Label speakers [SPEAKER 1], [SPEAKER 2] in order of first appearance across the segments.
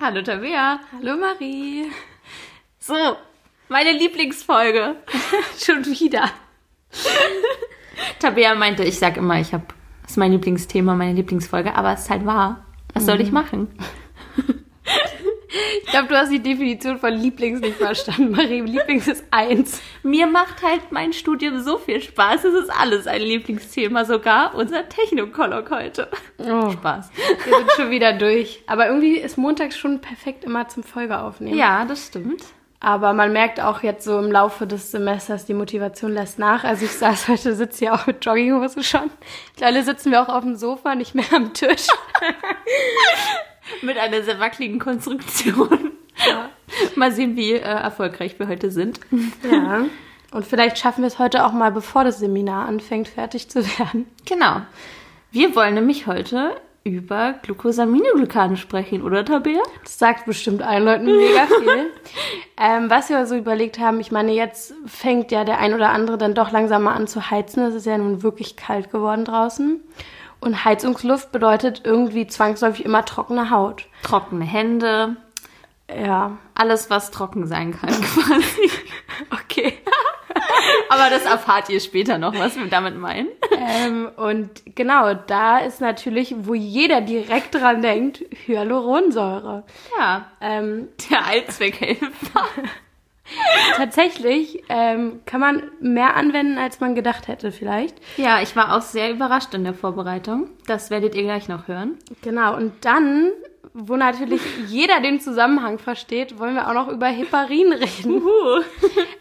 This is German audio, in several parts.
[SPEAKER 1] Hallo Tabea.
[SPEAKER 2] Hallo Marie.
[SPEAKER 1] So, meine Lieblingsfolge.
[SPEAKER 2] Schon wieder.
[SPEAKER 1] Tabea meinte, ich sag immer, ich habe, das ist mein Lieblingsthema, meine Lieblingsfolge, aber es ist halt wahr. Was soll ich machen?
[SPEAKER 2] Ich glaube, du hast die Definition von Lieblings nicht verstanden, Marie. Lieblings ist eins.
[SPEAKER 1] Mir macht halt mein Studium so viel Spaß. Es ist alles ein Lieblingsthema, sogar unser Technokolog heute.
[SPEAKER 2] Oh. Spaß. Wir sind schon wieder durch. Aber irgendwie ist montags schon perfekt immer zum Folge aufnehmen.
[SPEAKER 1] Ja, das stimmt.
[SPEAKER 2] Aber man merkt auch jetzt so im Laufe des Semesters, die Motivation lässt nach. Also ich saß heute, sitze hier auch mit Jogginghose schon. Mittlerweile sitzen wir auch auf dem Sofa, nicht mehr am Tisch.
[SPEAKER 1] mit einer sehr wackeligen Konstruktion. Ja. Mal sehen, wie äh, erfolgreich wir heute sind.
[SPEAKER 2] Ja. Und vielleicht schaffen wir es heute auch mal, bevor das Seminar anfängt, fertig zu werden.
[SPEAKER 1] Genau. Wir wollen nämlich heute über Glucosaminoglykanen sprechen, oder Tabea?
[SPEAKER 2] Das sagt bestimmt allen Leuten mega viel. ähm, was wir so überlegt haben, ich meine, jetzt fängt ja der ein oder andere dann doch langsam mal an zu heizen. Es ist ja nun wirklich kalt geworden draußen. Und Heizungsluft bedeutet irgendwie zwangsläufig immer trockene Haut.
[SPEAKER 1] Trockene Hände.
[SPEAKER 2] Ja.
[SPEAKER 1] Alles, was trocken sein kann, quasi.
[SPEAKER 2] okay.
[SPEAKER 1] Aber das erfahrt ihr später noch, was wir damit meinen.
[SPEAKER 2] Ähm, und genau, da ist natürlich, wo jeder direkt dran denkt, Hyaluronsäure.
[SPEAKER 1] Ja. Ähm, der Allzweckhelfer.
[SPEAKER 2] Tatsächlich ähm, kann man mehr anwenden, als man gedacht hätte, vielleicht.
[SPEAKER 1] Ja, ich war auch sehr überrascht in der Vorbereitung. Das werdet ihr gleich noch hören.
[SPEAKER 2] Genau, und dann, wo natürlich jeder den Zusammenhang versteht, wollen wir auch noch über Heparin reden.
[SPEAKER 1] Uhu.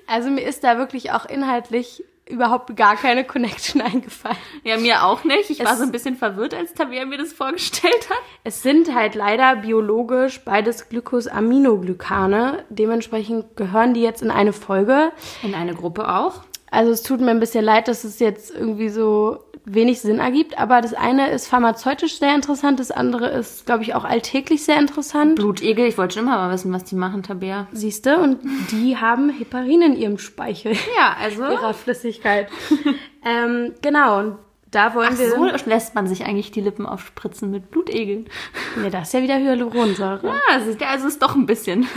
[SPEAKER 2] Also mir ist da wirklich auch inhaltlich überhaupt gar keine Connection eingefallen.
[SPEAKER 1] Ja, mir auch nicht. Ich es war so ein bisschen verwirrt, als Tabea mir das vorgestellt hat.
[SPEAKER 2] Es sind halt leider biologisch beides Glycosaminoglycane. Dementsprechend gehören die jetzt in eine Folge.
[SPEAKER 1] In eine Gruppe auch.
[SPEAKER 2] Also es tut mir ein bisschen leid, dass es jetzt irgendwie so wenig Sinn ergibt, aber das eine ist pharmazeutisch sehr interessant, das andere ist, glaube ich, auch alltäglich sehr interessant.
[SPEAKER 1] Blutegel, ich wollte schon immer mal wissen, was die machen, Tabea.
[SPEAKER 2] Siehste, und die haben Heparin in ihrem Speichel.
[SPEAKER 1] Ja, also.
[SPEAKER 2] Ihrer Flüssigkeit. ähm, genau, und da wollen
[SPEAKER 1] Ach
[SPEAKER 2] wir.
[SPEAKER 1] So lässt man sich eigentlich die Lippen aufspritzen mit Blutegeln.
[SPEAKER 2] Ja, das ist ja wieder Hyaluronsäure.
[SPEAKER 1] Ja, also, ist doch ein bisschen.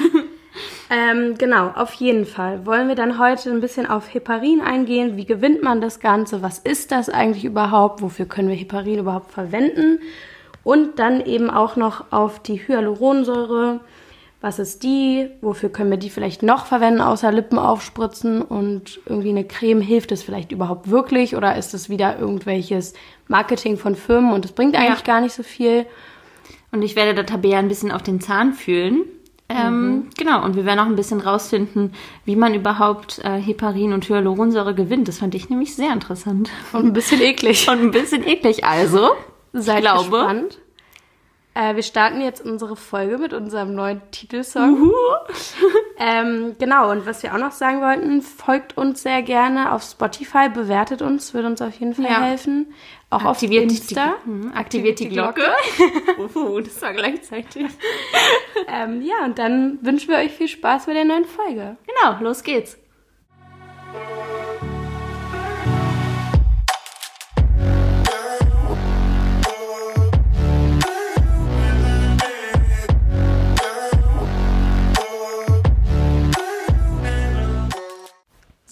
[SPEAKER 2] Ähm, genau, auf jeden Fall wollen wir dann heute ein bisschen auf Heparin eingehen. Wie gewinnt man das Ganze? Was ist das eigentlich überhaupt? Wofür können wir Heparin überhaupt verwenden? Und dann eben auch noch auf die Hyaluronsäure. Was ist die? Wofür können wir die vielleicht noch verwenden, außer Lippen aufspritzen? Und irgendwie eine Creme, hilft es vielleicht überhaupt wirklich? Oder ist es wieder irgendwelches Marketing von Firmen und es bringt eigentlich ja. gar nicht so viel?
[SPEAKER 1] Und ich werde der Tabea ein bisschen auf den Zahn fühlen ähm, mhm. Genau, und wir werden auch ein bisschen rausfinden, wie man überhaupt äh, Heparin und Hyaluronsäure gewinnt. Das fand ich nämlich sehr interessant.
[SPEAKER 2] Und ein bisschen eklig.
[SPEAKER 1] Und ein bisschen eklig. Also,
[SPEAKER 2] Seid ich glaube, gespannt. Äh, wir starten jetzt unsere Folge mit unserem neuen Titelsong. ähm, genau, und was wir auch noch sagen wollten, folgt uns sehr gerne auf Spotify, bewertet uns, würde uns auf jeden Fall ja. helfen. Auch aktiviert auf Insta.
[SPEAKER 1] Die, hm, aktiviert, die Glocke. oh, das war gleichzeitig.
[SPEAKER 2] ähm, ja, und dann wünschen wir euch viel Spaß bei der neuen Folge.
[SPEAKER 1] Genau, los geht's.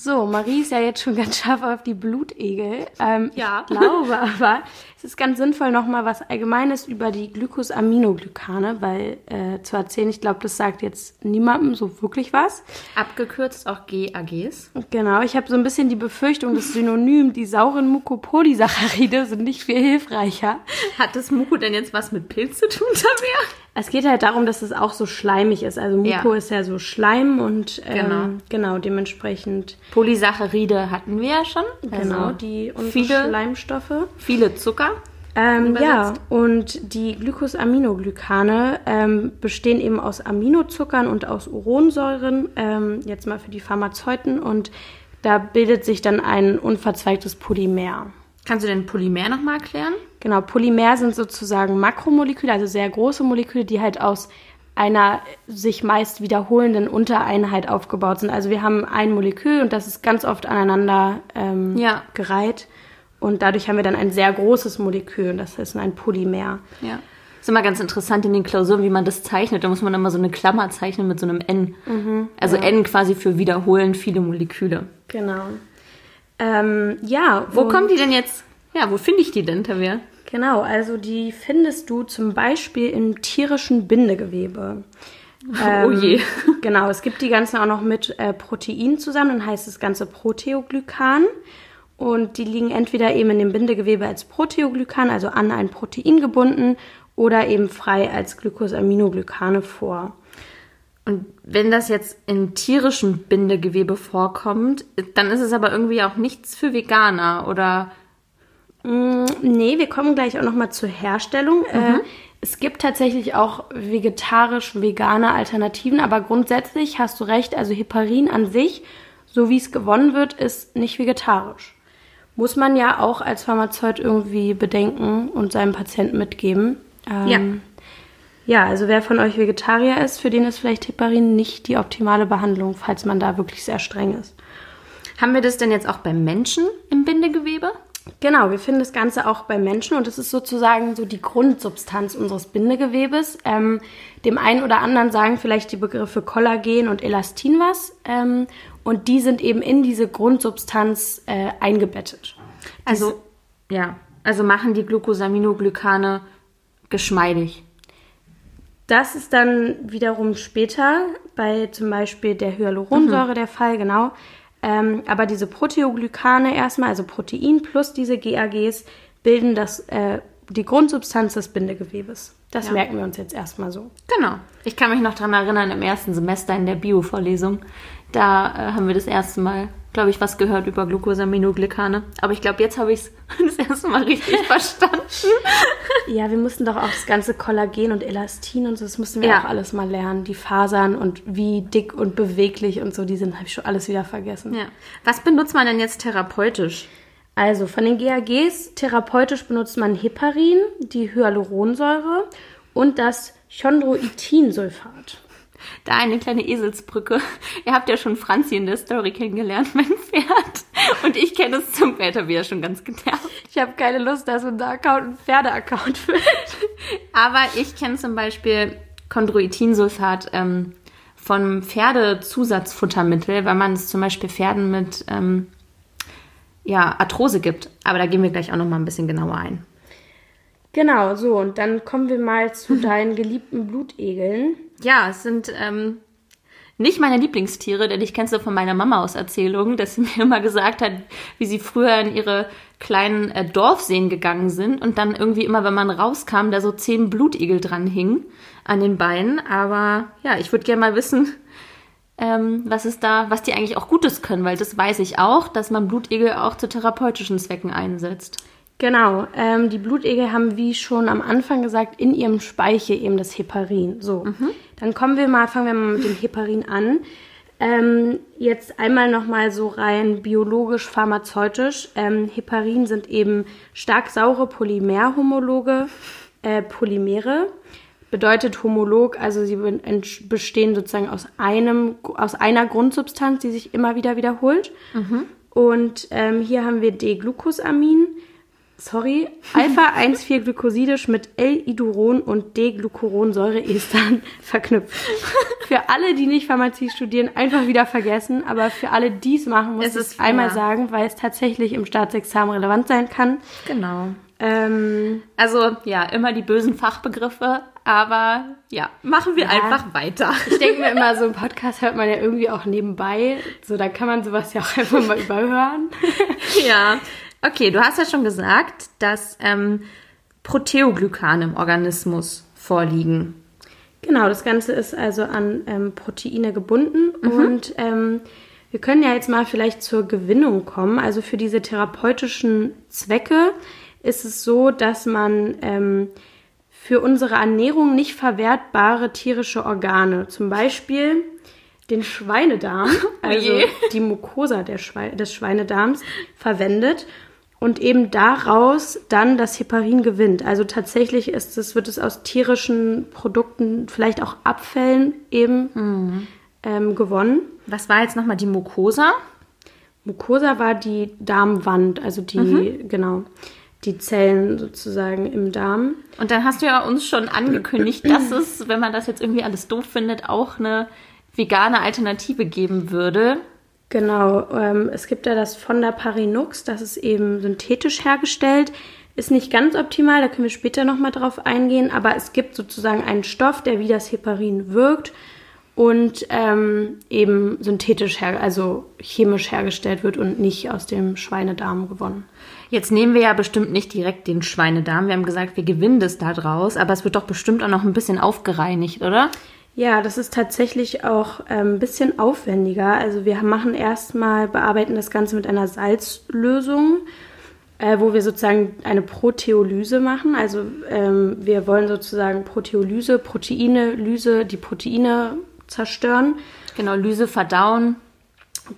[SPEAKER 2] So, Marie ist ja jetzt schon ganz scharf auf die Blutegel. Ähm,
[SPEAKER 1] ja.
[SPEAKER 2] Ich glaube aber, es ist ganz sinnvoll, nochmal was Allgemeines über die Glycosaminoglycane, weil äh, zu erzählen, ich glaube, das sagt jetzt niemandem so wirklich was.
[SPEAKER 1] Abgekürzt auch GAGs.
[SPEAKER 2] Genau, ich habe so ein bisschen die Befürchtung, das Synonym, die sauren Mukopolysaccharide sind nicht viel hilfreicher.
[SPEAKER 1] Hat das Muko denn jetzt was mit Pilz zu tun, Tabea?
[SPEAKER 2] Es geht halt darum, dass es auch so schleimig ist. Also Muko ja. ist ja so Schleim und ähm, genau. genau dementsprechend.
[SPEAKER 1] Polysaccharide hatten wir ja schon.
[SPEAKER 2] Also genau, die viele Schleimstoffe.
[SPEAKER 1] Viele Zucker.
[SPEAKER 2] Ähm, ja, und die Glycosaminoglycane ähm, bestehen eben aus Aminozuckern und aus Uronsäuren, ähm, jetzt mal für die Pharmazeuten, und da bildet sich dann ein unverzweigtes Polymer.
[SPEAKER 1] Kannst du den Polymer nochmal erklären?
[SPEAKER 2] Genau, Polymer sind sozusagen Makromoleküle, also sehr große Moleküle, die halt aus einer sich meist wiederholenden Untereinheit aufgebaut sind. Also wir haben ein Molekül und das ist ganz oft aneinander ähm,
[SPEAKER 1] ja.
[SPEAKER 2] gereiht. Und dadurch haben wir dann ein sehr großes Molekül das ist ein Polymer.
[SPEAKER 1] Ja. ist immer ganz interessant in den Klausuren, wie man das zeichnet. Da muss man immer so eine Klammer zeichnen mit so einem N. also
[SPEAKER 2] ja.
[SPEAKER 1] N quasi für wiederholen viele Moleküle.
[SPEAKER 2] Genau. Ähm, ja,
[SPEAKER 1] Wo kommen die denn jetzt? Ja, wo finde ich die denn, Tavia?
[SPEAKER 2] Genau, also die findest du zum Beispiel im tierischen Bindegewebe.
[SPEAKER 1] oh je.
[SPEAKER 2] Genau, es gibt die ganzen auch noch mit äh, Protein zusammen, dann heißt das Ganze Proteoglykan. Und die liegen entweder eben in dem Bindegewebe als Proteoglykan, also an ein Protein gebunden, oder eben frei als Glycosaminoglycane vor.
[SPEAKER 1] Und wenn das jetzt in tierischem Bindegewebe vorkommt, dann ist es aber irgendwie auch nichts für Veganer oder
[SPEAKER 2] Mm, Nee, wir kommen gleich auch nochmal zur Herstellung. Äh, es gibt tatsächlich auch vegetarisch-vegane Alternativen, aber grundsätzlich hast du recht, also Heparin an sich, so wie es gewonnen wird, ist nicht vegetarisch. Muss man ja auch als Pharmazeut irgendwie bedenken und seinem Patienten mitgeben. Ähm,
[SPEAKER 1] Ja.
[SPEAKER 2] Ja, also wer von euch Vegetarier ist, für den ist vielleicht Heparin nicht die optimale Behandlung, falls man da wirklich sehr streng ist.
[SPEAKER 1] haben wir das denn jetzt auch beim Menschen im Bindegewebe?
[SPEAKER 2] Genau, wir finden das Ganze auch bei Menschen und es ist sozusagen so die Grundsubstanz unseres Bindegewebes. Ähm, dem einen oder anderen sagen vielleicht die Begriffe Kollagen und Elastin was ähm, und die sind eben in diese Grundsubstanz äh, eingebettet.
[SPEAKER 1] Also, ja, also machen die Glucosaminoglycane geschmeidig.
[SPEAKER 2] Das ist dann wiederum später bei zum Beispiel der Hyaluronsäure der Fall, genau. Ähm, aber diese Proteoglykane erstmal, also Protein plus diese GAGs, bilden das, äh, die Grundsubstanz des Bindegewebes. Das
[SPEAKER 1] Ja.
[SPEAKER 2] merken wir uns jetzt erstmal so.
[SPEAKER 1] Genau. Ich kann mich noch dran erinnern, im ersten Semester in der Bio-Vorlesung, da äh, haben wir das erste Mal, glaube ich, was gehört über Glucosaminoglycane. Aber ich glaube, jetzt habe ich es das erste Mal richtig verstanden.
[SPEAKER 2] Ja, wir mussten doch auch das ganze Kollagen und Elastin und so, das mussten wir
[SPEAKER 1] Ja.
[SPEAKER 2] auch alles mal lernen. Die Fasern und wie dick und beweglich und so, die sind, habe ich schon alles wieder vergessen.
[SPEAKER 1] Ja. Was benutzt man denn jetzt therapeutisch?
[SPEAKER 2] Also von den GAGs therapeutisch benutzt man Heparin, die Hyaluronsäure und das Chondroitinsulfat.
[SPEAKER 1] Da eine kleine Eselsbrücke. Ihr habt ja schon Franzi in der Story kennengelernt, mein Pferd. Und ich kenne es zum Pferd wieder schon ganz genervt.
[SPEAKER 2] Ich habe keine Lust, dass unser Account ein Pferdeaccount wird.
[SPEAKER 1] Aber ich kenne zum Beispiel Chondroitinsulfat ähm, vom Pferdezusatzfuttermittel, weil man es zum Beispiel Pferden mit ähm, ja, Arthrose gibt. Aber da gehen wir gleich auch noch mal ein bisschen genauer ein.
[SPEAKER 2] Genau, so und dann kommen wir mal zu deinen geliebten Blutegeln.
[SPEAKER 1] Ja, es sind ähm, nicht meine Lieblingstiere, denn ich kenne es von meiner Mama aus Erzählungen, dass sie mir immer gesagt hat, wie sie früher in ihre kleinen äh, Dorfseen gegangen sind und dann irgendwie immer, wenn man rauskam, da so zehn Blutegel dran hingen an den Beinen. Aber ja, ich würde gerne mal wissen, ähm, was ist da, was die eigentlich auch Gutes können, weil das weiß ich auch, dass man Blutegel auch zu therapeutischen Zwecken einsetzt.
[SPEAKER 2] Genau, ähm, die Blutegel haben, wie schon am Anfang gesagt, in ihrem Speichel eben das Heparin. So, dann kommen wir mal, fangen wir mal mit dem Heparin an. Ähm, jetzt einmal nochmal so rein biologisch-pharmazeutisch. Ähm, Heparin sind eben stark saure Polymerhomologe, äh, Polymere. Bedeutet homolog, also sie bestehen sozusagen aus einem, aus einer Grundsubstanz, die sich immer wieder wiederholt. Und ähm, hier haben wir D-Glucosamin, sorry, Alpha-1,4-Glycosidisch mit L-Iduron und D-Glucuronsäureestern verknüpft. Für alle, die nicht Pharmazie studieren, einfach wieder vergessen, aber für alle, die es machen, muss ich einmal sagen, weil es tatsächlich im Staatsexamen relevant sein kann.
[SPEAKER 1] Genau.
[SPEAKER 2] Ähm,
[SPEAKER 1] Also ja, immer die bösen Fachbegriffe, aber ja, machen wir
[SPEAKER 2] Ja.
[SPEAKER 1] einfach weiter.
[SPEAKER 2] ich denke mir immer, so einen Podcast hört man ja irgendwie auch nebenbei, so da kann man sowas ja auch einfach mal überhören.
[SPEAKER 1] ja. Okay, du hast ja schon gesagt, dass ähm, Proteoglykane im Organismus vorliegen.
[SPEAKER 2] Genau, das Ganze ist also an ähm, Proteine gebunden und ähm, wir können ja jetzt mal vielleicht zur Gewinnung kommen. Also für diese therapeutischen Zwecke ist es so, dass man ähm, für unsere Ernährung nicht verwertbare tierische Organe, zum Beispiel den Schweinedarm, also
[SPEAKER 1] je.
[SPEAKER 2] die Mucosa der Schwei des Schweinedarms, verwendet und eben daraus dann das Heparin gewinnt. Also tatsächlich ist es, wird es aus tierischen Produkten, vielleicht auch Abfällen eben ähm, gewonnen.
[SPEAKER 1] Was war jetzt nochmal die Mucosa?
[SPEAKER 2] Mucosa war die Darmwand, also die, genau. die Zellen sozusagen im Darm.
[SPEAKER 1] Und dann hast du ja uns schon angekündigt, dass es, wenn man das jetzt irgendwie alles doof findet, auch eine vegane Alternative geben würde.
[SPEAKER 2] Genau, ähm, es gibt ja das von der Parinux, das ist eben synthetisch hergestellt. Ist nicht ganz optimal, da können wir später nochmal drauf eingehen, aber es gibt sozusagen einen Stoff, der wie das Heparin wirkt und ähm, eben synthetisch, her also chemisch hergestellt wird und nicht aus dem Schweinedarm gewonnen.
[SPEAKER 1] Jetzt nehmen wir ja bestimmt nicht direkt den Schweinedarm. Wir haben gesagt, wir gewinnen das da draus, aber es wird doch bestimmt auch noch ein bisschen aufgereinigt, oder?
[SPEAKER 2] Ja, das ist tatsächlich auch ähm, ein bisschen aufwendiger. Also wir machen erstmal, bearbeiten das Ganze mit einer Salzlösung, äh, wo wir sozusagen eine Proteolyse machen. Also ähm, wir wollen sozusagen Proteolyse, Proteine, Lyse, die Proteine zerstören.
[SPEAKER 1] Genau, Lyse verdauen.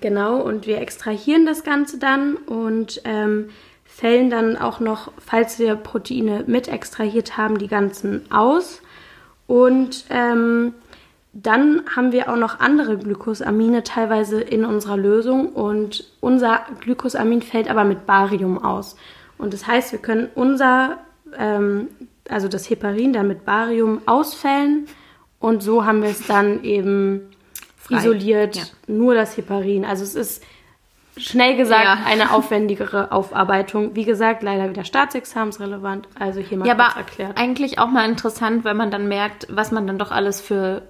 [SPEAKER 2] Genau, und wir extrahieren das Ganze dann und ähm, fällen dann auch noch, falls wir Proteine mit extrahiert haben, die ganzen aus. Und ähm, dann haben wir auch noch andere Glykosamine teilweise in unserer Lösung und unser Glykosamin fällt aber mit Barium aus. Und das heißt, wir können unser, ähm, also das Heparin dann mit Barium ausfällen und so haben wir es dann eben Frei. isoliert, ja. nur das Heparin. Also es ist schnell gesagt ja. eine aufwendigere Aufarbeitung. Wie gesagt, leider wieder staatsexamensrelevant. Also hier mal
[SPEAKER 1] ja, aber erklärt. Eigentlich auch mal interessant, wenn man dann merkt, was man dann doch alles für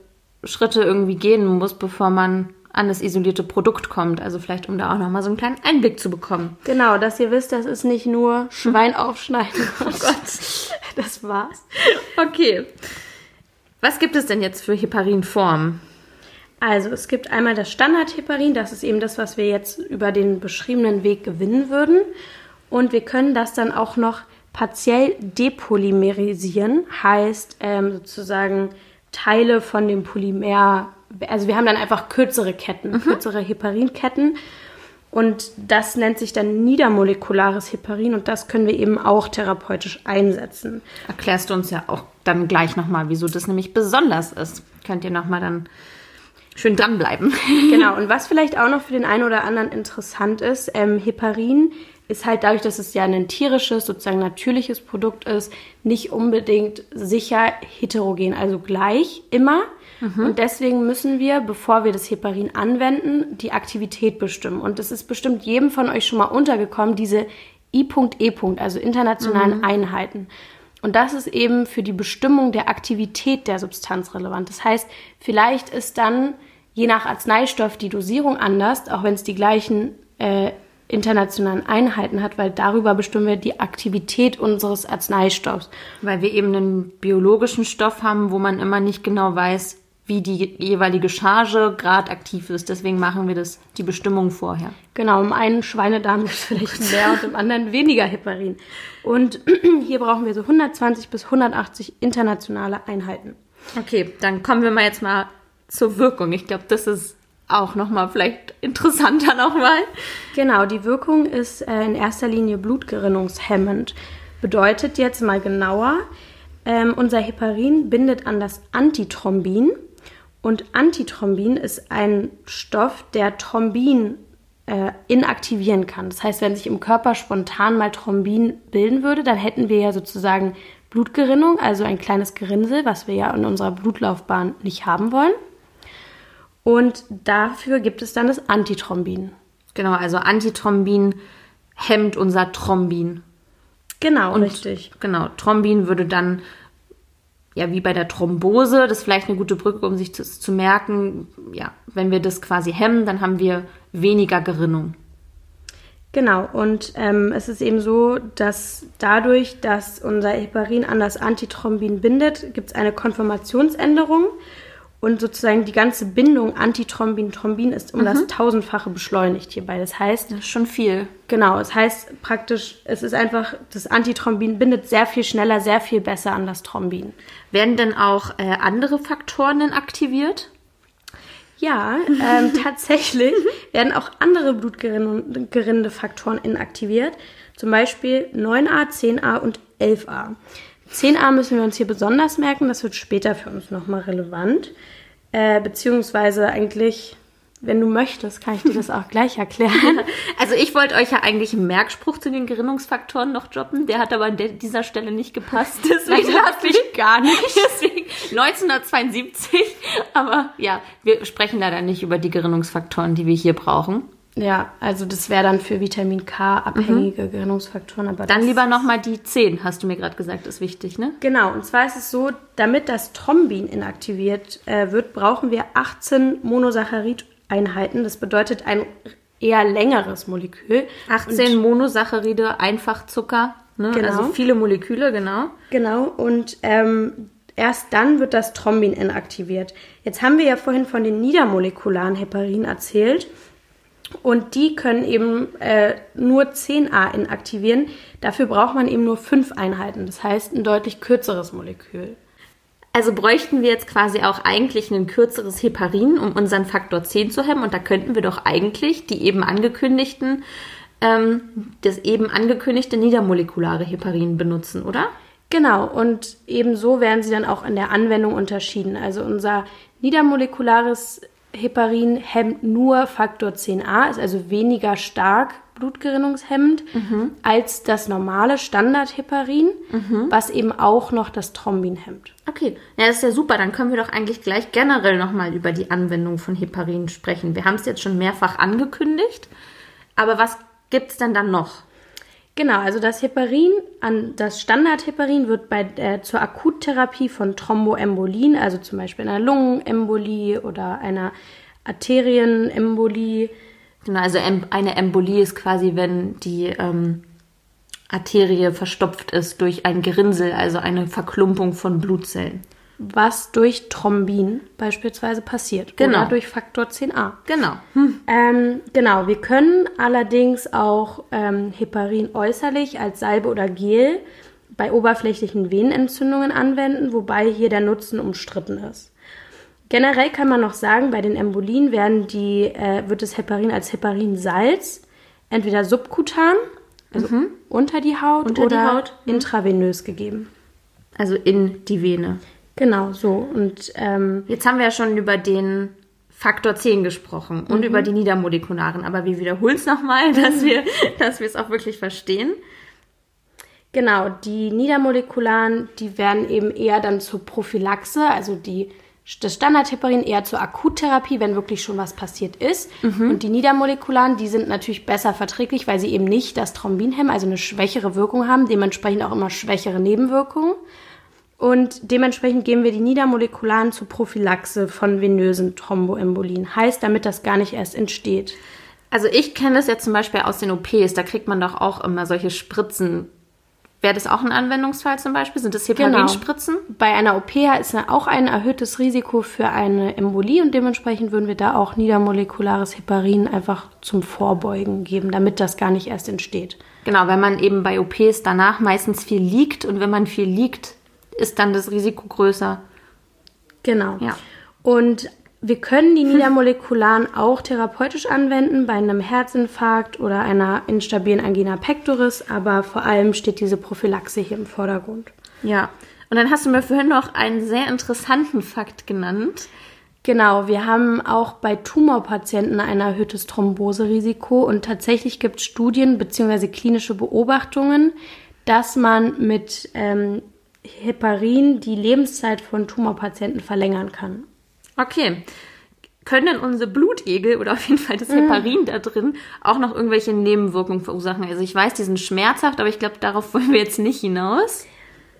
[SPEAKER 1] Schritte irgendwie gehen muss, bevor man an das isolierte Produkt kommt. Also vielleicht, um da auch nochmal so einen kleinen Einblick zu bekommen.
[SPEAKER 2] Genau, dass ihr wisst, das ist nicht nur Schwein aufschneiden. oh Gott. Das war's.
[SPEAKER 1] Okay. Was gibt es denn jetzt für Heparinformen?
[SPEAKER 2] Also es gibt einmal das Standard-Heparin, das ist eben das, was wir jetzt über den beschriebenen Weg gewinnen würden. Und wir können das dann auch noch partiell depolymerisieren, heißt ähm, sozusagen Teile von dem Polymer, also wir haben dann einfach kürzere Ketten, mhm. kürzere Heparinketten. Und das nennt sich dann niedermolekulares Heparin und das können wir eben auch therapeutisch einsetzen.
[SPEAKER 1] Erklärst du uns ja auch dann gleich nochmal, wieso das nämlich besonders ist. Könnt ihr nochmal dann schön dranbleiben.
[SPEAKER 2] Genau, und was vielleicht auch noch für den einen oder anderen interessant ist, ähm, Heparin ist halt dadurch, dass es ja ein tierisches, sozusagen natürliches Produkt ist, nicht unbedingt sicher heterogen, also gleich immer. Mhm. Und deswegen müssen wir, bevor wir das Heparin anwenden, die Aktivität bestimmen. Und es ist bestimmt jedem von euch schon mal untergekommen, diese I.E. also internationalen mhm. Einheiten. Und das ist eben für die Bestimmung der Aktivität der Substanz relevant. Das heißt, vielleicht ist dann je nach Arzneistoff die Dosierung anders, auch wenn es die gleichen äh, internationalen Einheiten hat, weil darüber bestimmen wir die Aktivität unseres Arzneistoffs.
[SPEAKER 1] Weil wir eben einen biologischen Stoff haben, wo man immer nicht genau weiß, wie die jeweilige Charge gerade aktiv ist. Deswegen machen wir das, die Bestimmung vorher.
[SPEAKER 2] Genau, im einen Schweinedarm ist vielleicht mehr und im anderen weniger Heparin. Und hier brauchen wir so 120 bis 180 internationale Einheiten.
[SPEAKER 1] Okay, dann kommen wir mal jetzt mal zur Wirkung. Ich glaube, das ist auch nochmal vielleicht interessanter nochmal.
[SPEAKER 2] Genau, die Wirkung ist äh, in erster Linie blutgerinnungshemmend. Bedeutet jetzt mal genauer, ähm, unser Heparin bindet an das Antithrombin und Antithrombin ist ein Stoff, der Thrombin äh, inaktivieren kann. Das heißt, wenn sich im Körper spontan mal Thrombin bilden würde, dann hätten wir ja sozusagen Blutgerinnung, also ein kleines Gerinnsel, was wir ja in unserer Blutlaufbahn nicht haben wollen. Und dafür gibt es dann das Antithrombin.
[SPEAKER 1] Genau, also Antithrombin hemmt unser Thrombin.
[SPEAKER 2] Genau, Und, richtig.
[SPEAKER 1] Genau, Thrombin würde dann ja, wie bei der Thrombose, das ist vielleicht eine gute Brücke, um sich das zu merken. Ja, wenn wir das quasi hemmen, dann haben wir weniger Gerinnung.
[SPEAKER 2] Genau, und ähm, es ist eben so, dass dadurch, dass unser Heparin an das Antithrombin bindet, gibt es eine Konformationsänderung und sozusagen die ganze Bindung Antithrombin-Thrombin ist um mhm. das tausendfache beschleunigt hierbei. Das heißt. Das
[SPEAKER 1] ist schon viel.
[SPEAKER 2] Genau, es heißt praktisch, es ist einfach, das Antithrombin bindet sehr viel schneller, sehr viel besser an das Thrombin.
[SPEAKER 1] Werden denn auch äh, andere Faktoren denn aktiviert?
[SPEAKER 2] Ja, ähm, tatsächlich werden auch andere blutgerinnende Faktoren inaktiviert. Zum Beispiel 9a, 10a und 11a. 10a müssen wir uns hier besonders merken, das wird später für uns nochmal relevant. Äh, beziehungsweise eigentlich wenn du möchtest, kann ich dir das auch gleich erklären.
[SPEAKER 1] Also ich wollte euch ja eigentlich einen Merkspruch zu den Gerinnungsfaktoren noch droppen. Der hat aber an dieser Stelle nicht gepasst. Deswegen
[SPEAKER 2] dachte ich gar nicht.
[SPEAKER 1] Deswegen 1972. Aber ja, wir sprechen leider nicht über die Gerinnungsfaktoren, die wir hier brauchen.
[SPEAKER 2] Ja, also das wäre dann für Vitamin K abhängige mhm. Gerinnungsfaktoren. Aber
[SPEAKER 1] dann lieber nochmal die 10, hast du mir gerade gesagt, ist wichtig, ne?
[SPEAKER 2] Genau, und zwar ist es so, damit das Thrombin inaktiviert äh, wird, brauchen wir 18 Monosaccharid-Einheiten. Das bedeutet ein eher längeres Molekül.
[SPEAKER 1] 18 und Monosaccharide, Einfachzucker, ne? Also genau. also viele Moleküle, genau.
[SPEAKER 2] Genau, und ähm, erst dann wird das Thrombin inaktiviert. Jetzt haben wir ja vorhin von den niedermolekularen Heparin erzählt. Und die können eben äh, nur 10a inaktivieren. Dafür braucht man eben nur 5 Einheiten. Das heißt, ein deutlich kürzeres Molekül.
[SPEAKER 1] Also bräuchten wir jetzt quasi auch eigentlich ein kürzeres Heparin, um unseren Faktor 10 zu hemmen. Und da könnten wir doch eigentlich die eben angekündigten, ähm, das eben angekündigte niedermolekulare Heparin benutzen, oder?
[SPEAKER 2] Genau, und ebenso werden sie dann auch in der Anwendung unterschieden. Also unser niedermolekulares Heparin hemmt nur Faktor 10a, ist also weniger stark blutgerinnungshemmend mhm. als das normale Standard-Heparin, mhm. was eben auch noch das Thrombin hemmt.
[SPEAKER 1] Okay, ja, das ist ja super. Dann können wir doch eigentlich gleich generell nochmal über die Anwendung von Heparin sprechen. Wir haben es jetzt schon mehrfach angekündigt, aber was gibt es denn dann noch?
[SPEAKER 2] Genau, also das Heparin, an das Standardheparin wird bei äh, zur Akuttherapie von Thromboembolien, also zum Beispiel einer Lungenembolie oder einer Arterienembolie.
[SPEAKER 1] Genau, also eine Embolie ist quasi, wenn die ähm, Arterie verstopft ist durch ein Gerinnsel, also eine Verklumpung von Blutzellen
[SPEAKER 2] was durch Thrombin beispielsweise passiert. Genau. Oder durch Faktor 10a.
[SPEAKER 1] Genau.
[SPEAKER 2] Hm. Ähm, genau, wir können allerdings auch ähm, Heparin äußerlich als Salbe oder Gel bei oberflächlichen Venenentzündungen anwenden, wobei hier der Nutzen umstritten ist. Generell kann man noch sagen, bei den Embolien werden die, äh, wird das Heparin als Heparinsalz entweder subkutan, also mhm. unter die Haut, unter oder die Haut. Mhm. intravenös gegeben.
[SPEAKER 1] Also in die Vene.
[SPEAKER 2] Genau, so. Und ähm,
[SPEAKER 1] jetzt haben wir ja schon über den Faktor 10 gesprochen und mhm. über die niedermolekularen, aber wir wiederholen es nochmal, dass wir, dass wir es auch wirklich verstehen.
[SPEAKER 2] Genau, die niedermolekularen, die werden eben eher dann zur Prophylaxe, also die, das Standardheparin eher zur Akuttherapie, wenn wirklich schon was passiert ist. Mhm. Und die niedermolekularen, die sind natürlich besser verträglich, weil sie eben nicht das Thrombin hemmen, also eine schwächere Wirkung haben, dementsprechend auch immer schwächere Nebenwirkungen. Und dementsprechend geben wir die niedermolekularen zur Prophylaxe von venösen Thromboembolien. Heißt, damit das gar nicht erst entsteht.
[SPEAKER 1] Also ich kenne das jetzt zum Beispiel aus den OPs, da kriegt man doch auch immer solche Spritzen. Wäre das auch ein Anwendungsfall zum Beispiel? Sind das Heparinspritzen?
[SPEAKER 2] Genau. Bei einer OP ist ja auch ein erhöhtes Risiko für eine Embolie und dementsprechend würden wir da auch niedermolekulares Heparin einfach zum Vorbeugen geben, damit das gar nicht erst entsteht.
[SPEAKER 1] Genau, weil man eben bei OPs danach meistens viel liegt und wenn man viel liegt, ist dann das Risiko größer.
[SPEAKER 2] Genau. Ja. Und wir können die Niedermolekularen auch therapeutisch anwenden bei einem Herzinfarkt oder einer instabilen Angina pectoris, aber vor allem steht diese Prophylaxe hier im Vordergrund.
[SPEAKER 1] Ja. Und dann hast du mir vorhin noch einen sehr interessanten Fakt genannt.
[SPEAKER 2] Genau, wir haben auch bei Tumorpatienten ein erhöhtes Thromboserisiko und tatsächlich gibt es Studien bzw. klinische Beobachtungen, dass man mit ähm, Heparin die Lebenszeit von Tumorpatienten verlängern kann.
[SPEAKER 1] Okay. Können unsere Blutegel oder auf jeden Fall das Heparin mm. da drin auch noch irgendwelche Nebenwirkungen verursachen? Also ich weiß, die sind schmerzhaft, aber ich glaube, darauf wollen wir jetzt nicht hinaus.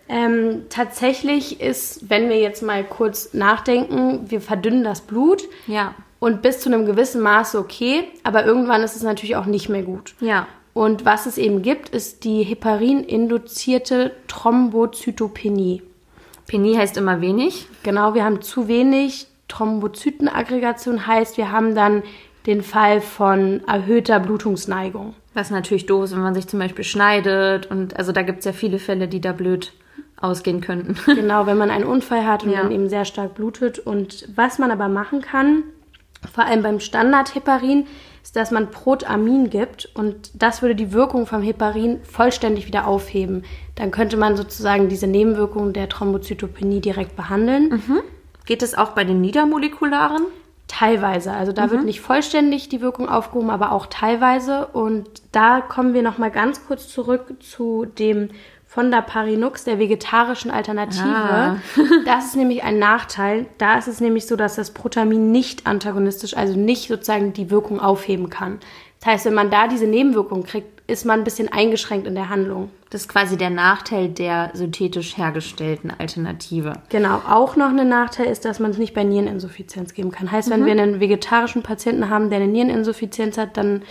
[SPEAKER 2] Ähm, tatsächlich ist, wenn wir jetzt mal kurz nachdenken, wir verdünnen das Blut.
[SPEAKER 1] Ja.
[SPEAKER 2] Und bis zu einem gewissen Maße okay, aber irgendwann ist es natürlich auch nicht mehr gut.
[SPEAKER 1] Ja.
[SPEAKER 2] Und was es eben gibt, ist die heparin-induzierte Thrombozytopenie.
[SPEAKER 1] Penie heißt immer wenig.
[SPEAKER 2] Genau, wir haben zu wenig Thrombozytenaggregation, heißt, wir haben dann den Fall von erhöhter Blutungsneigung.
[SPEAKER 1] Was natürlich doof ist, wenn man sich zum Beispiel schneidet. Und also da gibt es ja viele Fälle, die da blöd ausgehen könnten.
[SPEAKER 2] Genau, wenn man einen Unfall hat und ja. dann eben sehr stark blutet. Und was man aber machen kann, vor allem beim Standard-Heparin, dass man Protamin gibt und das würde die Wirkung vom Heparin vollständig wieder aufheben. Dann könnte man sozusagen diese Nebenwirkungen der Thrombozytopenie direkt behandeln.
[SPEAKER 1] Mhm. Geht es auch bei den niedermolekularen?
[SPEAKER 2] teilweise. Also da wird nicht vollständig die Wirkung aufgehoben, aber auch teilweise. Und da kommen wir noch mal ganz kurz zurück zu dem Fondaparinux, der vegetarischen Alternative.
[SPEAKER 1] Ah.
[SPEAKER 2] Das ist nämlich ein Nachteil. Da ist es nämlich so, dass das Protamin nicht antagonistisch, also nicht sozusagen die Wirkung aufheben kann. Das heißt, wenn man da diese Nebenwirkung kriegt, ist man ein bisschen eingeschränkt in der Handlung.
[SPEAKER 1] Das ist quasi der Nachteil der synthetisch hergestellten Alternative.
[SPEAKER 2] Genau, auch noch ein Nachteil ist, dass man es nicht bei Niereninsuffizienz geben kann. Heißt, wenn wir einen vegetarischen Patienten haben, der eine Niereninsuffizienz hat, dann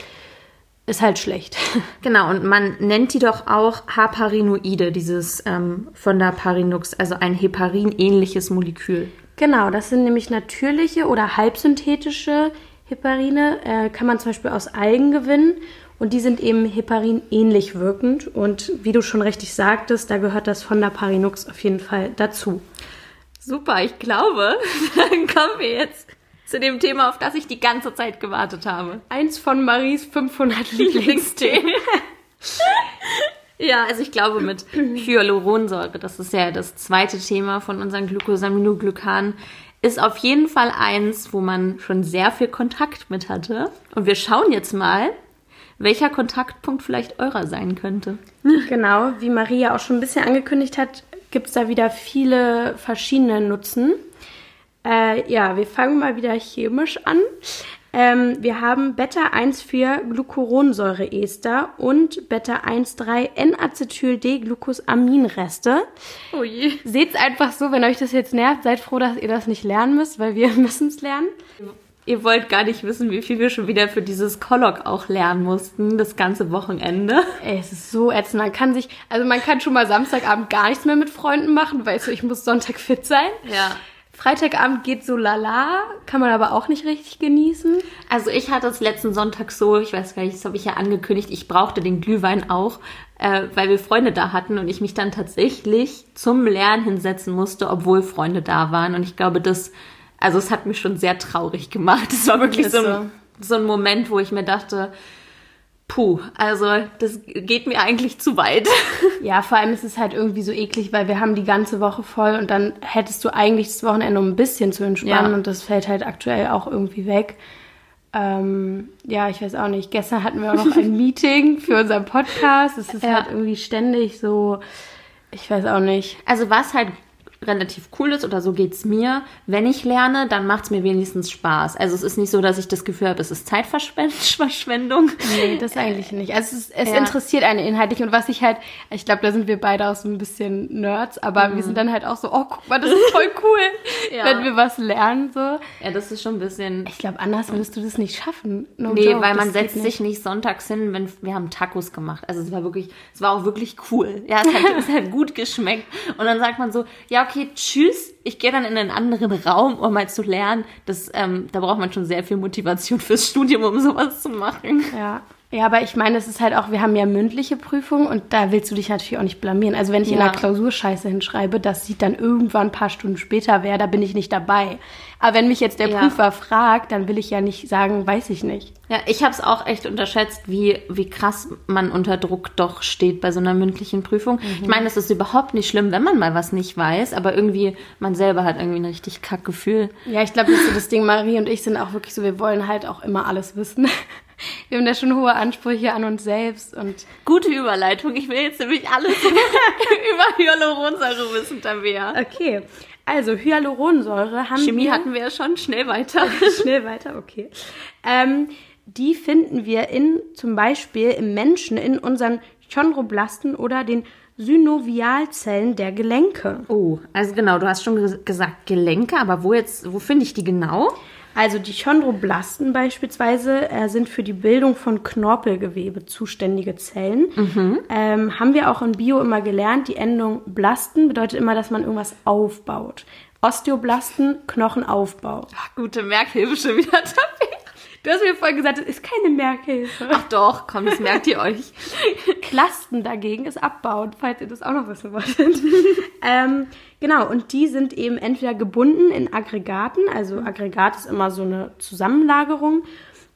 [SPEAKER 2] ist halt schlecht.
[SPEAKER 1] Genau, und man nennt die doch auch Heparinoide, dieses ähm, von der Parinux, also ein Heparin-ähnliches Molekül.
[SPEAKER 2] Genau, das sind nämlich natürliche oder halbsynthetische Heparine, äh, kann man zum Beispiel aus Algen gewinnen und die sind eben Heparin ähnlich wirkend und wie du schon richtig sagtest, da gehört das von der Parinux auf jeden Fall dazu.
[SPEAKER 1] Super, ich glaube, dann kommen wir jetzt zu dem Thema, auf das ich die ganze Zeit gewartet habe.
[SPEAKER 2] Eins von Maries 500 Lieblingstee.
[SPEAKER 1] Ja, also ich glaube mit Hyaluronsäure, das ist ja das zweite Thema von unseren Glucosaminoglykanen, ist auf jeden Fall eins, wo man schon sehr viel Kontakt mit hatte. Und wir schauen jetzt mal, welcher Kontaktpunkt vielleicht eurer sein könnte.
[SPEAKER 2] Genau, wie Maria auch schon ein bisschen angekündigt hat, gibt es da wieder viele verschiedene Nutzen. Äh, ja, wir fangen mal wieder chemisch an. Ähm, wir haben Beta-1,4-Glucuronsäureester und Beta-1,3-N-Acetyl-D-Glucosaminreste.
[SPEAKER 1] Oh je.
[SPEAKER 2] Seht's einfach so, wenn euch das jetzt nervt, seid froh, dass ihr das nicht lernen müsst, weil wir müssen es lernen.
[SPEAKER 1] Ihr wollt gar nicht wissen, wie viel wir schon wieder für dieses Kolloq auch lernen mussten, das ganze Wochenende.
[SPEAKER 2] Ey, es ist so ätzend. Man kann sich, also man kann schon mal Samstagabend gar nichts mehr mit Freunden machen, weißt du, ich muss Sonntag fit sein.
[SPEAKER 1] Ja.
[SPEAKER 2] Freitagabend geht so lala, kann man aber auch nicht richtig genießen.
[SPEAKER 1] Also ich hatte es letzten Sonntag so, ich weiß gar nicht, das habe ich ja angekündigt, ich brauchte den Glühwein auch, äh, weil wir Freunde da hatten und ich mich dann tatsächlich zum Lernen hinsetzen musste, obwohl Freunde da waren. Und ich glaube, das, also es hat mich schon sehr traurig gemacht. Es war wirklich so ein, so ein Moment, wo ich mir dachte, puh, also das geht mir eigentlich zu weit.
[SPEAKER 2] Ja, vor allem ist es halt irgendwie so eklig, weil wir haben die ganze Woche voll und dann hättest du eigentlich das Wochenende, um ein bisschen zu entspannen
[SPEAKER 1] Ja.
[SPEAKER 2] und das fällt halt aktuell auch irgendwie weg. Ähm, ja, ich weiß auch nicht. Gestern hatten wir auch noch ein Meeting für unseren Podcast. Es ist
[SPEAKER 1] Ja.
[SPEAKER 2] halt irgendwie ständig so, ich weiß auch nicht.
[SPEAKER 1] Also was halt relativ cool ist, oder so geht's mir, wenn ich lerne, dann macht's mir wenigstens Spaß. Also es ist nicht so, dass ich das Gefühl habe, es ist Zeitverschwendung.
[SPEAKER 2] Nee, das eigentlich nicht. Also es, es
[SPEAKER 1] Ja.
[SPEAKER 2] interessiert einen inhaltlich und was ich halt, ich glaube, da sind wir beide auch so ein bisschen Nerds, aber wir sind dann halt auch so, oh, guck mal, das ist voll cool,
[SPEAKER 1] Mhm. Ja.
[SPEAKER 2] wenn wir was lernen, so.
[SPEAKER 1] Ja, das ist schon ein bisschen
[SPEAKER 2] Ich glaube, anders würdest du das nicht schaffen. No
[SPEAKER 1] Nee,
[SPEAKER 2] joke,
[SPEAKER 1] weil man
[SPEAKER 2] geht
[SPEAKER 1] setzt sich nicht sonntags hin, wenn wir haben Tacos gemacht. Also es war wirklich, es war auch wirklich cool. Ja, es hat, es hat gut geschmeckt. Und dann sagt man so, ja okay, tschüss. Ich gehe dann in einen anderen Raum, um mal zu lernen. Das, ähm, da braucht man schon sehr viel Motivation fürs Studium, um sowas zu machen.
[SPEAKER 2] Ja. Ja, aber ich meine, es ist halt auch, wir haben ja mündliche Prüfungen und da willst du dich natürlich auch nicht blamieren. Also wenn ich in
[SPEAKER 1] Ja.
[SPEAKER 2] der Klausur Scheiße hinschreibe, das sieht dann irgendwann ein paar Stunden später wer, da bin ich nicht dabei. Aber wenn mich jetzt der
[SPEAKER 1] Ja.
[SPEAKER 2] Prüfer fragt, dann will ich ja nicht sagen, weiß ich nicht.
[SPEAKER 1] Ja, ich habe es auch echt unterschätzt, wie, wie krass man unter Druck doch steht bei so einer mündlichen Prüfung. Ich meine, es ist überhaupt nicht schlimm, wenn man mal was nicht weiß, aber irgendwie, man selber hat irgendwie ein richtig kack Gefühl.
[SPEAKER 2] Ja, ich glaube, das ist so das Ding, Marie und ich sind auch wirklich so, wir wollen halt auch immer alles wissen. Wir haben da schon hohe Ansprüche an uns selbst und
[SPEAKER 1] Gute Überleitung. Ich will jetzt nämlich alles über Hyaluronsäure wissen, Tabea.
[SPEAKER 2] okay. Also Hyaluronsäure haben
[SPEAKER 1] Chemie
[SPEAKER 2] wir
[SPEAKER 1] hatten wir ja schon. Schnell weiter.
[SPEAKER 2] Schnell weiter, okay. Ähm, die finden wir in zum Beispiel im Menschen in unseren Chondroblasten oder den Synovialzellen der Gelenke.
[SPEAKER 1] Oh, also genau, du hast schon ges- gesagt Gelenke, aber wo jetzt, wo finde ich die genau?
[SPEAKER 2] Also die Chondroblasten beispielsweise äh, sind für die Bildung von Knorpelgewebe zuständige Zellen. Ähm, haben wir auch in Bio immer gelernt. Die Endung Blasten bedeutet immer, dass man irgendwas aufbaut. Osteoblasten, Knochenaufbau.
[SPEAKER 1] Ach, gute Merkhilfe schon wieder, Tabea.
[SPEAKER 2] Du hast mir vorhin gesagt, das ist keine Merkhilfe.
[SPEAKER 1] Ach doch, komm, das merkt ihr euch.
[SPEAKER 2] Klasten dagegen ist abbauen, falls ihr das auch noch wissen wolltet. ähm, genau, und die sind eben entweder gebunden in Aggregaten, also Aggregat ist immer so eine Zusammenlagerung,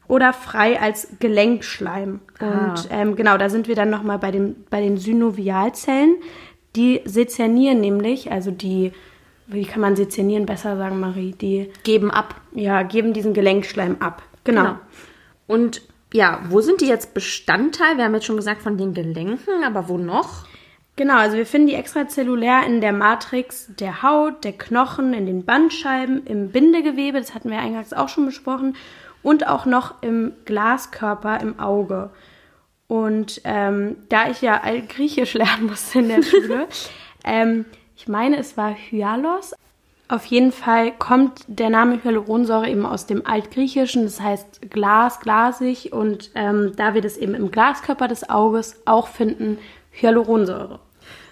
[SPEAKER 2] oder frei als Gelenkschleim. Und ähm, genau, da sind wir dann nochmal bei den, bei den Synovialzellen. Die sezernieren nämlich, also die wie kann man sezernieren besser sagen, Marie? Die
[SPEAKER 1] Geben ab.
[SPEAKER 2] ja, geben diesen Gelenkschleim ab. Genau.
[SPEAKER 1] Genau. Und ja, wo sind die jetzt Bestandteil? Wir haben jetzt schon gesagt von den Gelenken, aber wo noch?
[SPEAKER 2] Genau, also wir finden die extrazellulär in der Matrix der Haut, der Knochen, in den Bandscheiben, im Bindegewebe, das hatten wir eingangs auch schon besprochen, und auch noch im Glaskörper im Auge. Und ähm, da ich ja Altgriechisch lernen musste in der Schule, ähm, ich meine, es war Hyalos. Auf jeden Fall kommt der Name Hyaluronsäure eben aus dem Altgriechischen, das heißt Glas, glasig. Und ähm, da wir das eben im Glaskörper des Auges auch finden, Hyaluronsäure.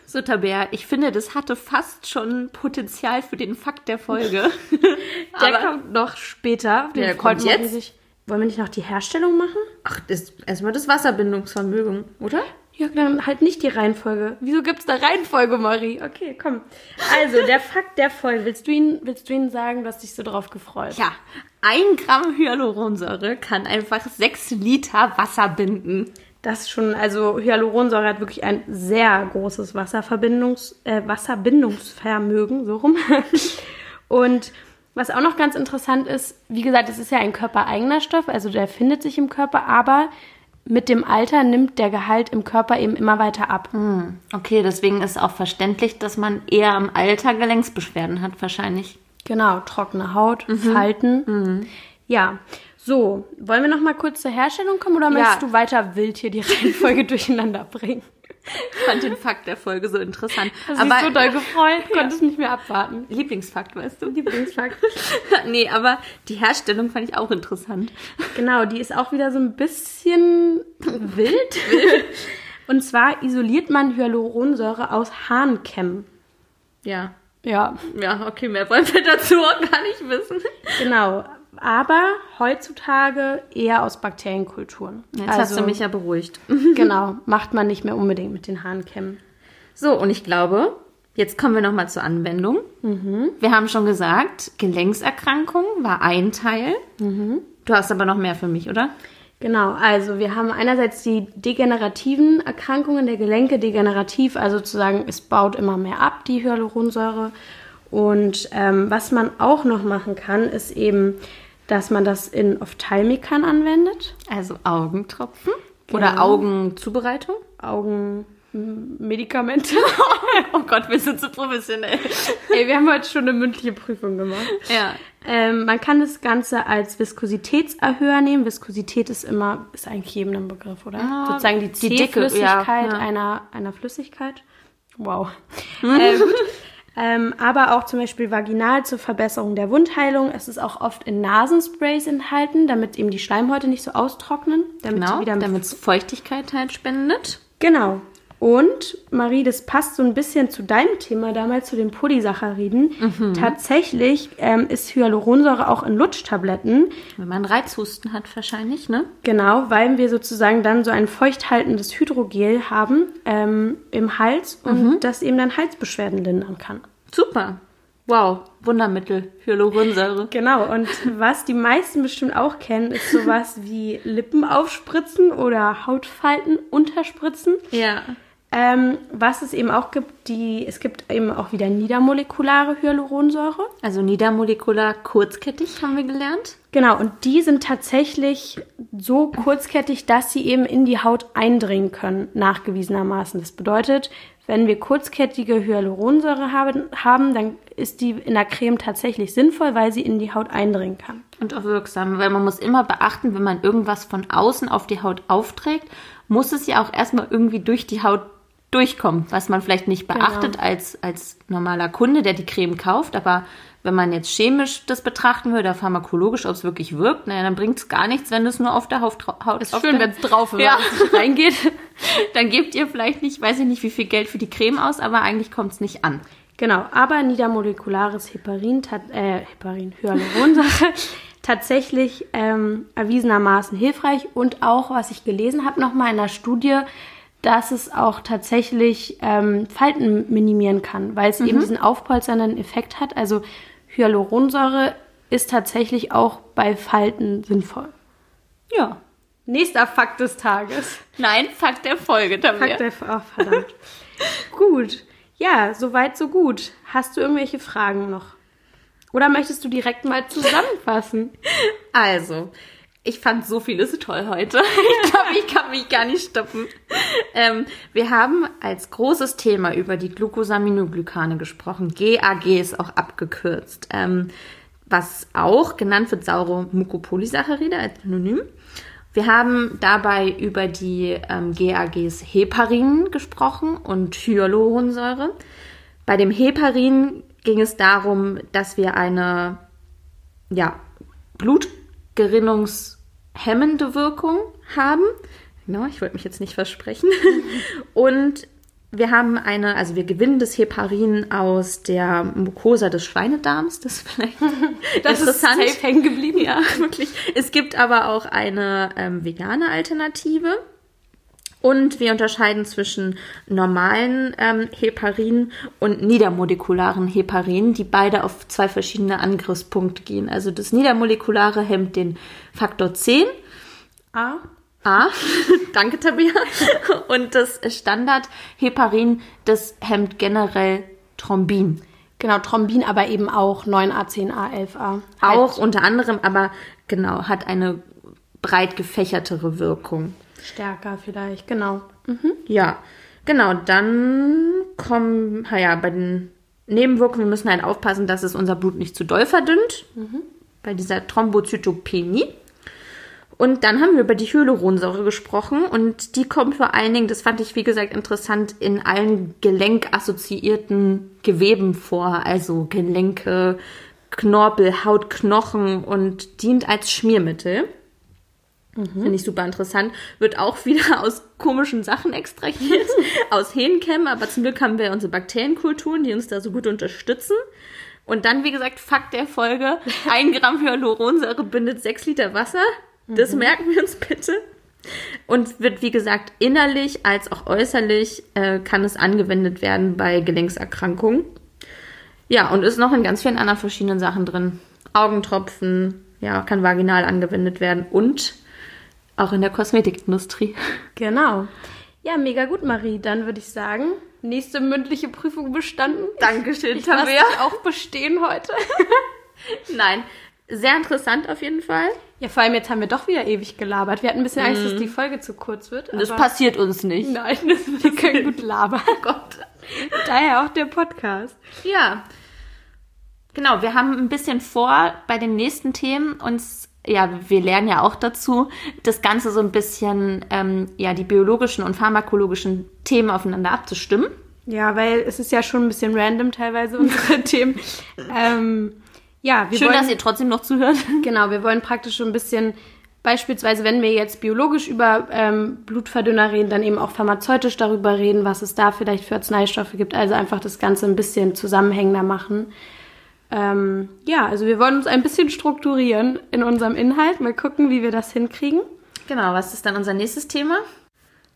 [SPEAKER 1] So, Tabea, ich finde, das hatte fast schon Potenzial für den Fakt der Folge.
[SPEAKER 2] Der
[SPEAKER 1] Aber-
[SPEAKER 2] kommt noch später. Den
[SPEAKER 1] Der kommt jetzt?
[SPEAKER 2] sich. Wollen wir nicht noch die Herstellung machen?
[SPEAKER 1] Ach, erstmal das Wasserbindungsvermögen, oder?
[SPEAKER 2] Ja, dann halt nicht die Reihenfolge. Wieso gibt's da Reihenfolge, Marie? Okay, komm. Also, der Fakt der Folge. Willst du ihn, willst du ihn sagen? Du hast dich so drauf gefreut.
[SPEAKER 1] Ja, ein Gramm Hyaluronsäure kann einfach sechs Liter Wasser binden.
[SPEAKER 2] Das ist schon, also Hyaluronsäure hat wirklich ein sehr großes Wasserverbindungs, äh, Wasserbindungsvermögen, so rum. Und was auch noch ganz interessant ist, wie gesagt, es ist ja ein körpereigener Stoff, also der findet sich im Körper, aber mit dem Alter nimmt der Gehalt im Körper eben immer weiter ab.
[SPEAKER 1] Okay, deswegen ist auch verständlich, dass man eher im Alter Gelenksbeschwerden hat, wahrscheinlich.
[SPEAKER 2] Genau, trockene Haut, Falten. Ja, so, wollen wir noch mal kurz zur Herstellung kommen oder möchtest du weiter wild hier die Reihenfolge durcheinander bringen?
[SPEAKER 1] Ich fand den Fakt der Folge so interessant.
[SPEAKER 2] Hast du dich so doll gefreut, konntest nicht mehr abwarten.
[SPEAKER 1] Lieblingsfakt, weißt du?
[SPEAKER 2] Lieblingsfakt.
[SPEAKER 1] nee, aber die Herstellung fand ich auch interessant.
[SPEAKER 2] Genau, die ist auch wieder so ein bisschen wild. Und zwar isoliert man Hyaluronsäure aus Hahnkämmen.
[SPEAKER 1] Ja.
[SPEAKER 2] Ja,
[SPEAKER 1] Ja, okay, mehr wollen wir dazu auch gar nicht wissen.
[SPEAKER 2] genau. Aber heutzutage eher aus Bakterienkulturen.
[SPEAKER 1] Jetzt hast du mich ja beruhigt.
[SPEAKER 2] Genau, macht man nicht mehr unbedingt mit den Hahnkämmen.
[SPEAKER 1] So, und ich glaube, jetzt kommen wir nochmal zur Anwendung. Wir haben schon gesagt, Gelenkserkrankung war ein Teil. Du hast aber noch mehr für mich, oder?
[SPEAKER 2] Genau, also wir haben einerseits die degenerativen Erkrankungen der Gelenke, degenerativ, also sozusagen, es baut immer mehr ab, die Hyaluronsäure. Und ähm, was man auch noch machen kann, ist eben, dass man das in Ophthalmikern anwendet.
[SPEAKER 1] Also Augentropfen
[SPEAKER 2] Genau.
[SPEAKER 1] oder Augenzubereitung.
[SPEAKER 2] Augenmedikamente.
[SPEAKER 1] Oh Gott, wir sind so professionell.
[SPEAKER 2] Ey, wir haben heute schon eine mündliche Prüfung gemacht.
[SPEAKER 1] Ja.
[SPEAKER 2] Ähm, man kann das Ganze als Viskositätserhöher nehmen. Viskosität ist immer, ist eigentlich jedem ein Begriff, oder?
[SPEAKER 1] Ah,
[SPEAKER 2] Sozusagen die
[SPEAKER 1] die Dicke,
[SPEAKER 2] Zähflüssigkeit
[SPEAKER 1] ja, ja.
[SPEAKER 2] Einer, einer Flüssigkeit. Wow. äh, gut. Ähm, aber auch zum Beispiel vaginal zur Verbesserung der Wundheilung. Es ist auch oft in Nasensprays enthalten, damit eben die Schleimhäute nicht so austrocknen. Damit
[SPEAKER 1] Genau, damit es Feuchtigkeit halt spendet.
[SPEAKER 2] Genau. Und Marie, das passt so ein bisschen zu deinem Thema damals, zu den Polysacchariden.
[SPEAKER 1] Mhm.
[SPEAKER 2] Tatsächlich ähm, ist Hyaluronsäure auch in Lutschtabletten.
[SPEAKER 1] Wenn man Reizhusten hat wahrscheinlich, ne?
[SPEAKER 2] Genau, weil wir sozusagen dann so ein feuchthaltendes Hydrogel haben ähm, im Hals und
[SPEAKER 1] Mhm.
[SPEAKER 2] das eben dann Halsbeschwerden lindern kann.
[SPEAKER 1] Super. Wow, Wundermittel, Hyaluronsäure.
[SPEAKER 2] Genau, und was die meisten bestimmt auch kennen, ist sowas wie Lippen aufspritzen oder Hautfalten unterspritzen.
[SPEAKER 1] Ja.
[SPEAKER 2] Ähm, was es eben auch gibt, die, es gibt eben auch wieder niedermolekulare Hyaluronsäure.
[SPEAKER 1] Also niedermolekular kurzkettig haben wir gelernt.
[SPEAKER 2] Genau, und die sind tatsächlich so kurzkettig, dass sie eben in die Haut eindringen können, nachgewiesenermaßen. Das bedeutet, wenn wir kurzkettige Hyaluronsäure haben, haben, dann ist die in der Creme tatsächlich sinnvoll, weil sie in die Haut eindringen kann.
[SPEAKER 1] Und auch wirksam, weil man muss immer beachten, wenn man irgendwas von außen auf die Haut aufträgt, muss es ja auch erstmal irgendwie durch die Haut durchkommen, was man vielleicht nicht beachtet als, als normaler Kunde, der die Creme kauft. Aber wenn man jetzt chemisch das betrachten würde, oder pharmakologisch, ob es wirklich wirkt, naja, dann bringt es gar nichts, wenn es nur auf der Haut, Haut
[SPEAKER 2] Ist schön, wenn es drauf
[SPEAKER 1] Ja.
[SPEAKER 2] reingeht.
[SPEAKER 1] Dann gebt ihr vielleicht nicht, weiß ich nicht, wie viel Geld für die Creme aus, aber eigentlich kommt es nicht an.
[SPEAKER 2] Genau, aber niedermolekulares Heparin, äh, Heparin, Hyaluronsäure, tatsächlich ähm, erwiesenermaßen hilfreich und auch, was ich gelesen habe, nochmal in einer Studie, dass es auch tatsächlich ähm, Falten minimieren kann, weil es eben diesen aufpolsternden Effekt hat. Also Hyaluronsäure ist tatsächlich auch bei Falten sinnvoll.
[SPEAKER 1] Ja.
[SPEAKER 2] Nächster Fakt des Tages.
[SPEAKER 1] Nein, Fakt der Folge, Tabea.
[SPEAKER 2] Fakt der, oh, verdammt. Gut. Ja, soweit, so gut. Hast du irgendwelche Fragen noch? Oder möchtest du direkt mal zusammenfassen?
[SPEAKER 1] Also, ich fand so vieles toll heute. Ich glaube, ich kann mich gar nicht stoppen. Ähm, wir haben als großes Thema über die Glucosaminoglycane gesprochen. GAG ist auch abgekürzt. Ähm, was auch genannt wird saure Mucopolysaccharide als Synonym. Wir haben dabei über die ähm, GAGs Heparin gesprochen und Hyaluronsäure. Bei dem Heparin ging es darum, dass wir eine ja, Blutgerinnungshemmende Wirkung haben. Genau, ich wollte mich jetzt nicht versprechen. Und wir haben eine, also wir gewinnen das Heparin aus der Mucosa des Schweinedarms. Das ist vielleicht
[SPEAKER 2] das interessant. ist safe hängen geblieben.
[SPEAKER 1] Ja, wirklich. Es gibt aber auch eine ähm, vegane Alternative. Und wir unterscheiden zwischen normalen ähm, Heparin und niedermolekularen Heparin, die beide auf zwei verschiedene Angriffspunkte gehen. Also das niedermolekulare hemmt den Faktor 10.
[SPEAKER 2] A.
[SPEAKER 1] A. Danke, Tabia. Und das Standard-Heparin, das hemmt generell Thrombin.
[SPEAKER 2] Genau, Thrombin, aber eben auch 9A10A11A.
[SPEAKER 1] Auch halt. unter anderem, aber genau, hat eine breit gefächertere Wirkung.
[SPEAKER 2] Stärker vielleicht, genau.
[SPEAKER 1] Mhm. Ja, genau, dann kommen, ja, bei den Nebenwirkungen, wir müssen halt aufpassen, dass es unser Blut nicht zu doll verdünnt. Mhm. Bei dieser Thrombozytopenie. Und dann haben wir über die Hyaluronsäure gesprochen und die kommt vor allen Dingen, das fand ich wie gesagt interessant, in allen gelenkassoziierten Geweben vor, also Gelenke, Knorpel, Haut, Knochen und dient als Schmiermittel. Mhm. Finde ich super interessant. Wird auch wieder aus komischen Sachen extrahiert, aus Hähnenkämmen, aber zum Glück haben wir unsere Bakterienkulturen, die uns da so gut unterstützen. Und dann, wie gesagt, Fakt der Folge, ein Gramm Hyaluronsäure bindet sechs Liter Wasser. Das mhm. merken wir uns bitte. Und wird, wie gesagt, innerlich als auch äußerlich äh, kann es angewendet werden bei Gelenkserkrankungen. Ja, und ist noch in ganz vielen anderen verschiedenen Sachen drin. Augentropfen, ja, kann vaginal angewendet werden und auch in der Kosmetikindustrie.
[SPEAKER 2] Genau. Ja, mega gut, Marie. Dann würde ich sagen, nächste mündliche Prüfung bestanden.
[SPEAKER 1] Dankeschön,
[SPEAKER 2] ich Tabea. Ich auch bestehen heute.
[SPEAKER 1] Nein, sehr interessant auf jeden Fall.
[SPEAKER 2] Ja, vor allem jetzt haben wir doch wieder ewig gelabert. Wir hatten ein bisschen Angst, dass mhm. die Folge zu kurz wird.
[SPEAKER 1] Das passiert uns nicht.
[SPEAKER 2] Nein, das, wir können gut labern. Oh Gott. Daher auch der Podcast.
[SPEAKER 1] Ja. Genau, wir haben ein bisschen vor, bei den nächsten Themen uns, ja, wir lernen ja auch dazu, das Ganze so ein bisschen, ähm, ja, die biologischen und pharmakologischen Themen aufeinander abzustimmen.
[SPEAKER 2] Ja, weil es ist ja schon ein bisschen random teilweise unsere Themen. Ähm, ja,
[SPEAKER 1] wir Schön, wollen, dass ihr trotzdem noch zuhört.
[SPEAKER 2] Genau, wir wollen praktisch schon ein bisschen, beispielsweise, wenn wir jetzt biologisch über ähm, Blutverdünner reden, dann eben auch pharmazeutisch darüber reden, was es da vielleicht für Arzneistoffe gibt. Also einfach das Ganze ein bisschen zusammenhängender machen. Ähm, ja, also wir wollen uns ein bisschen strukturieren in unserem Inhalt. Mal gucken, wie wir das hinkriegen.
[SPEAKER 1] Genau, was ist dann unser nächstes Thema?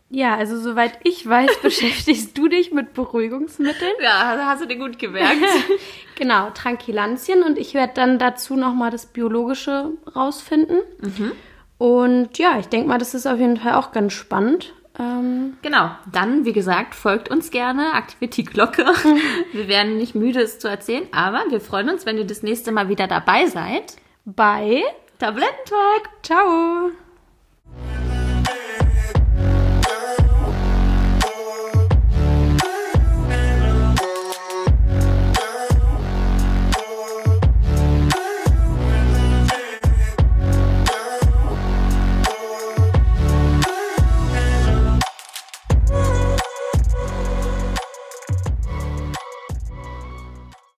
[SPEAKER 2] Ja, also soweit ich weiß, beschäftigst du dich mit Beruhigungsmitteln.
[SPEAKER 1] Ja, hast du dir gut gemerkt.
[SPEAKER 2] genau, Tranquilantien und ich werde dann dazu nochmal das Biologische rausfinden. Mhm. Und ja, ich denke mal, das ist auf jeden Fall auch ganz spannend.
[SPEAKER 1] Ähm genau, dann, wie gesagt, folgt uns gerne, aktiviert die Glocke. wir werden nicht müde, es zu erzählen, aber wir freuen uns, wenn ihr das nächste Mal wieder dabei seid.
[SPEAKER 2] Bei
[SPEAKER 1] Tablettentalk.
[SPEAKER 2] Ciao!